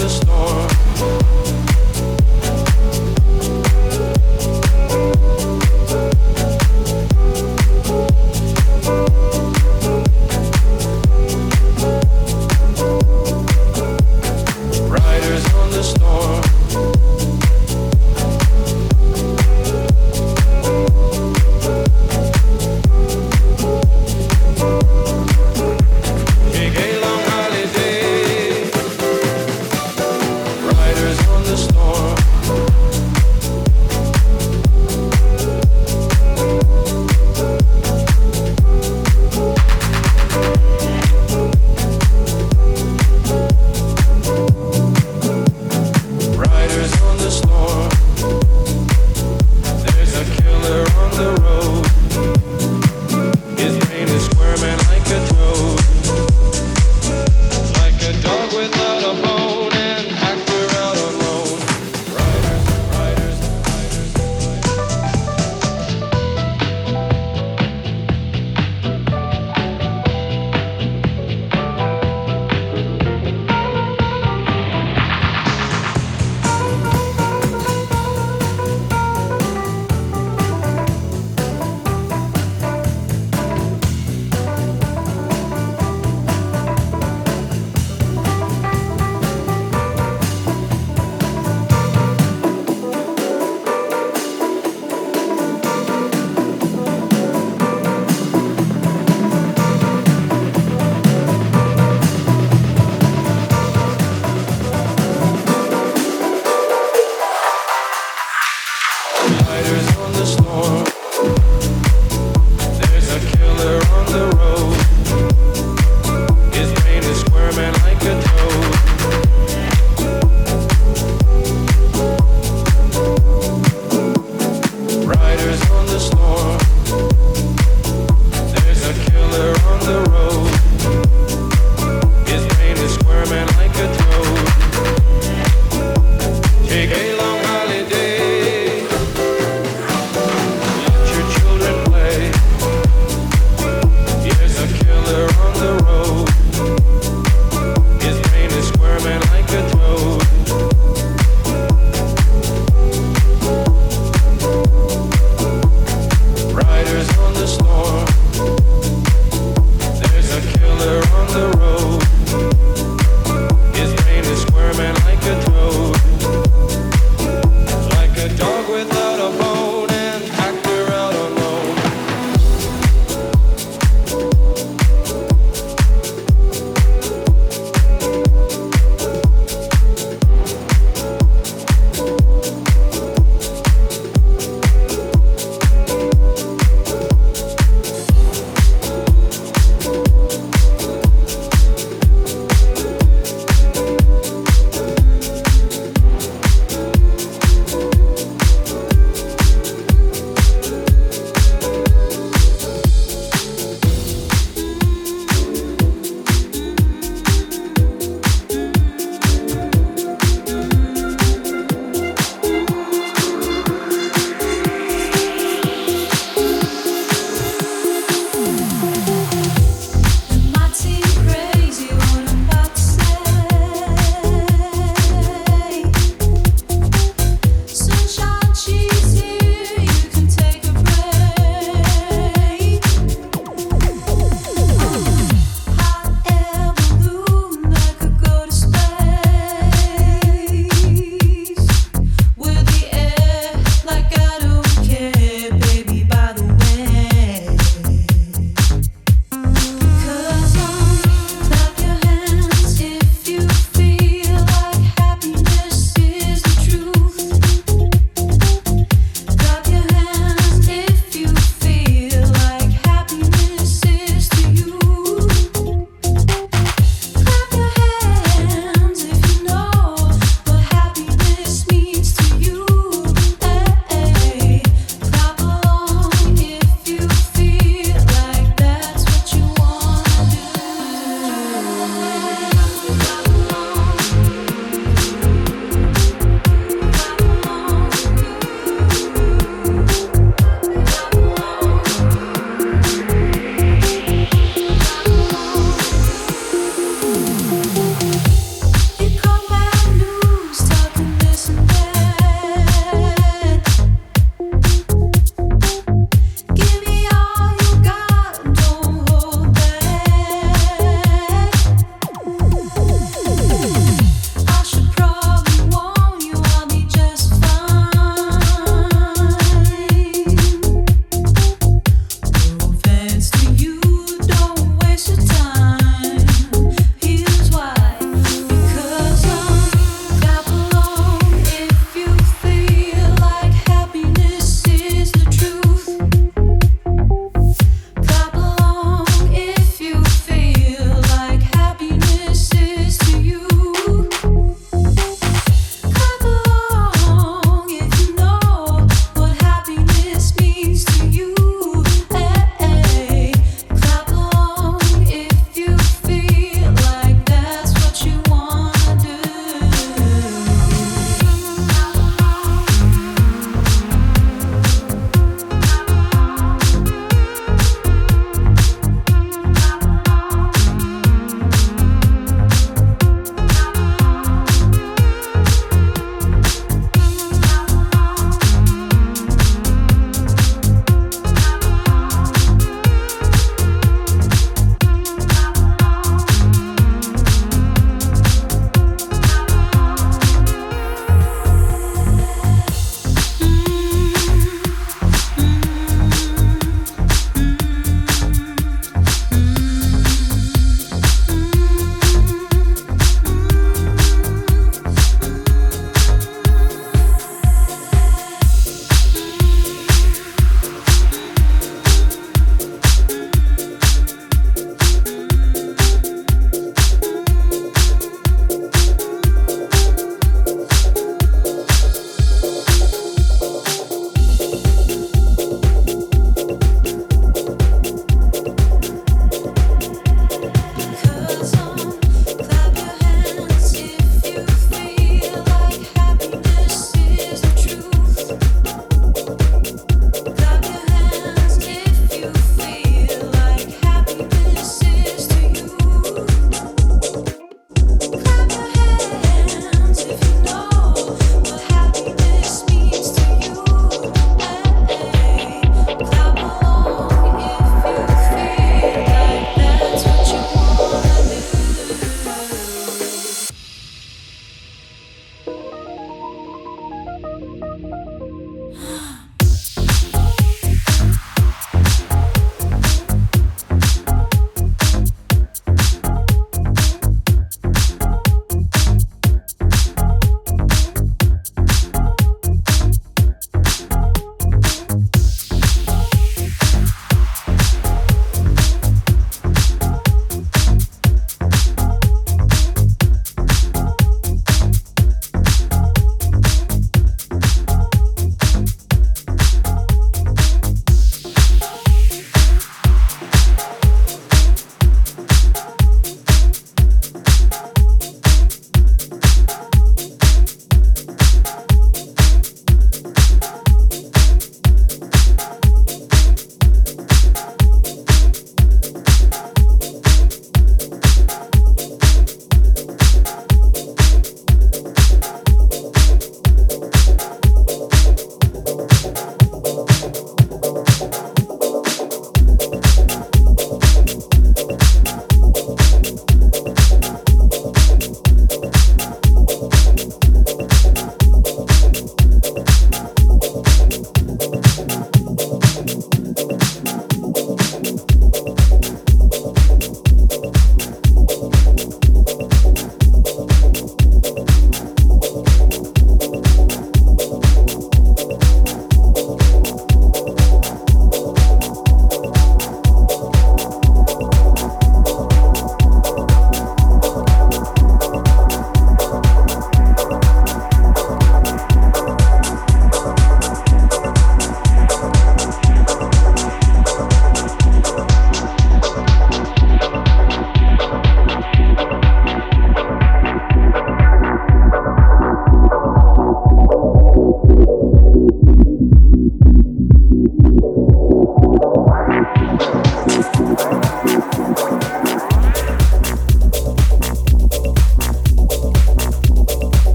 Big A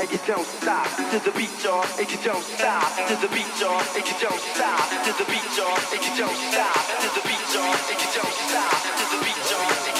and you don't stop to the beat, y'all. And you don't stop to the beat, y'all. And you don't stop to the beat, y'all. And you don't stop to the beat, y'all. And you don't stop to the beat, y'all.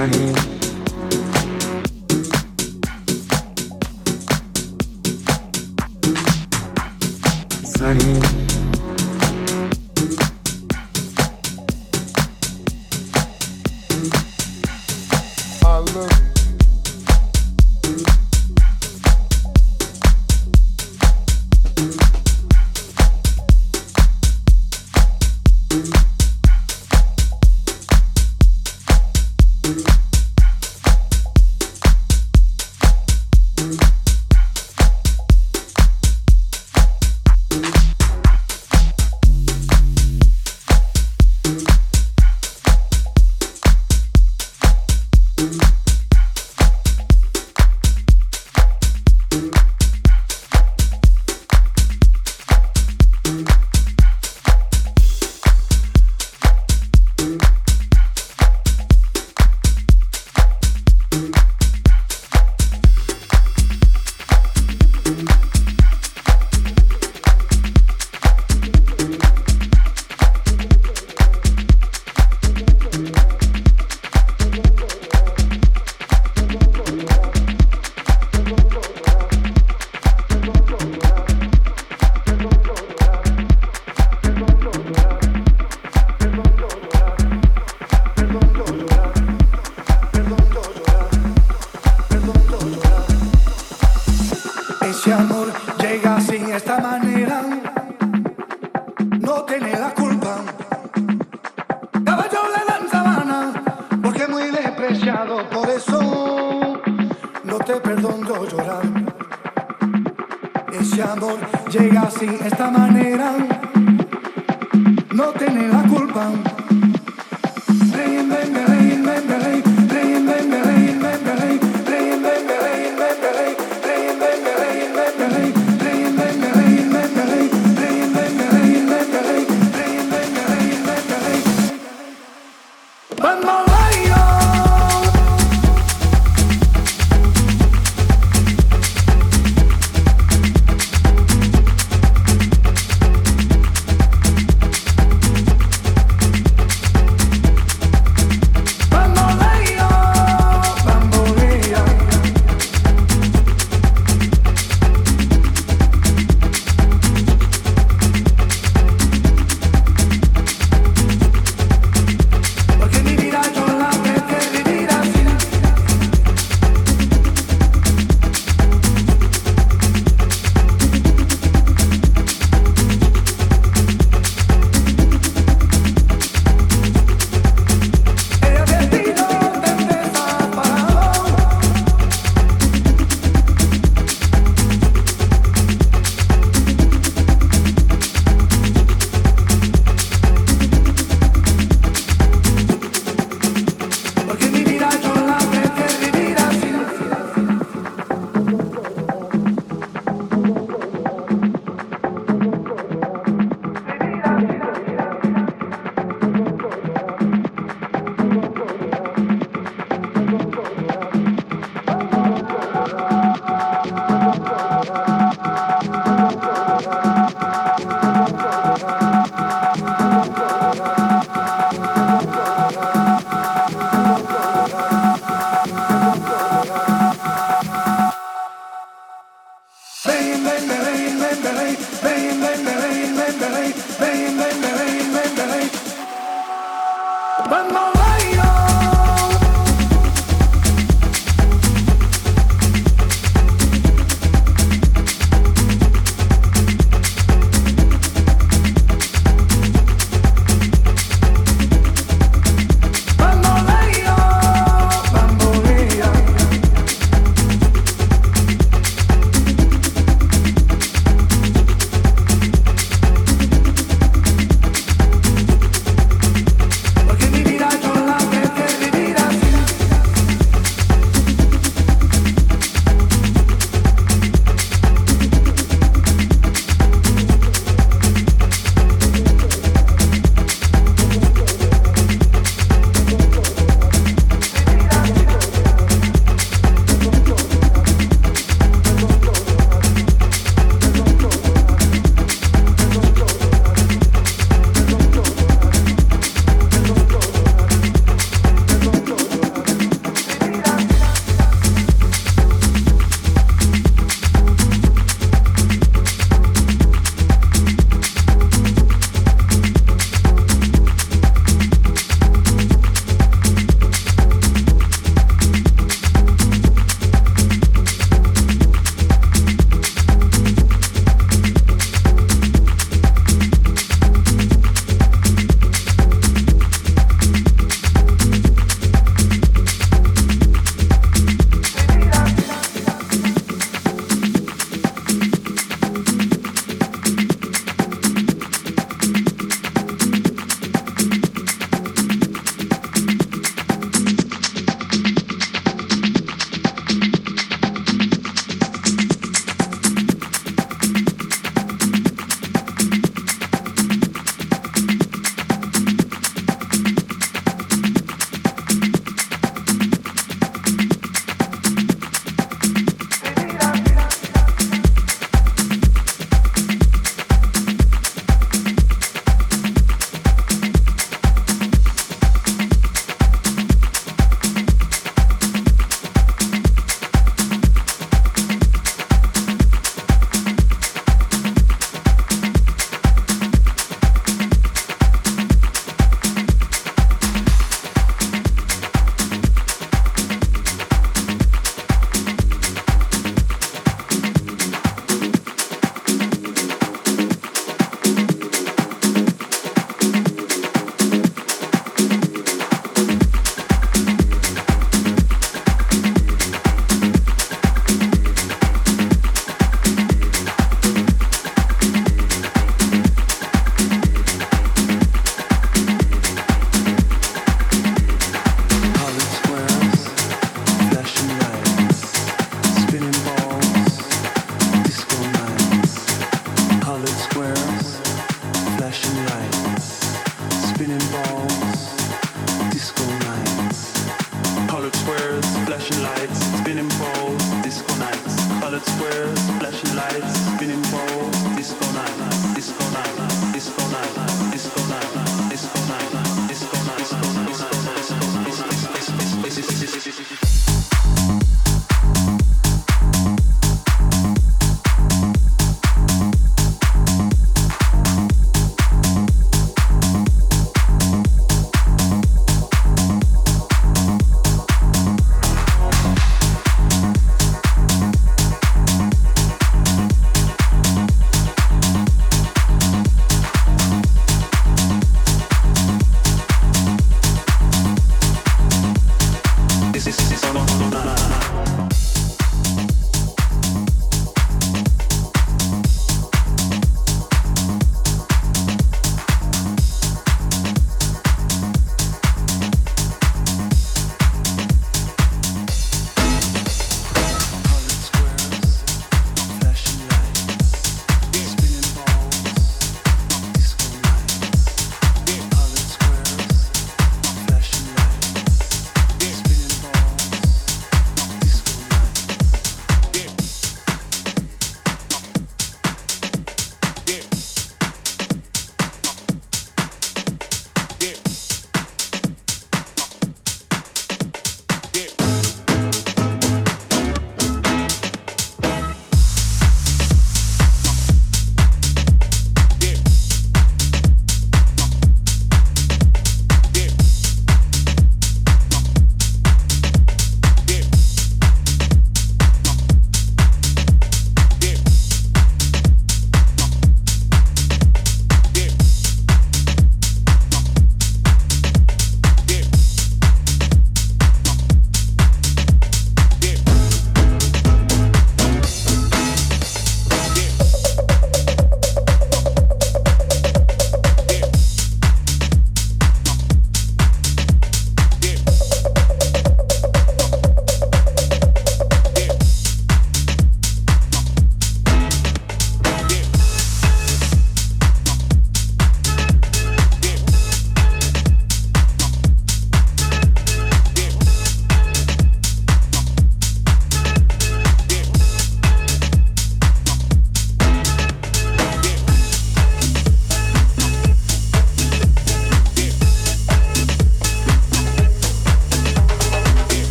honey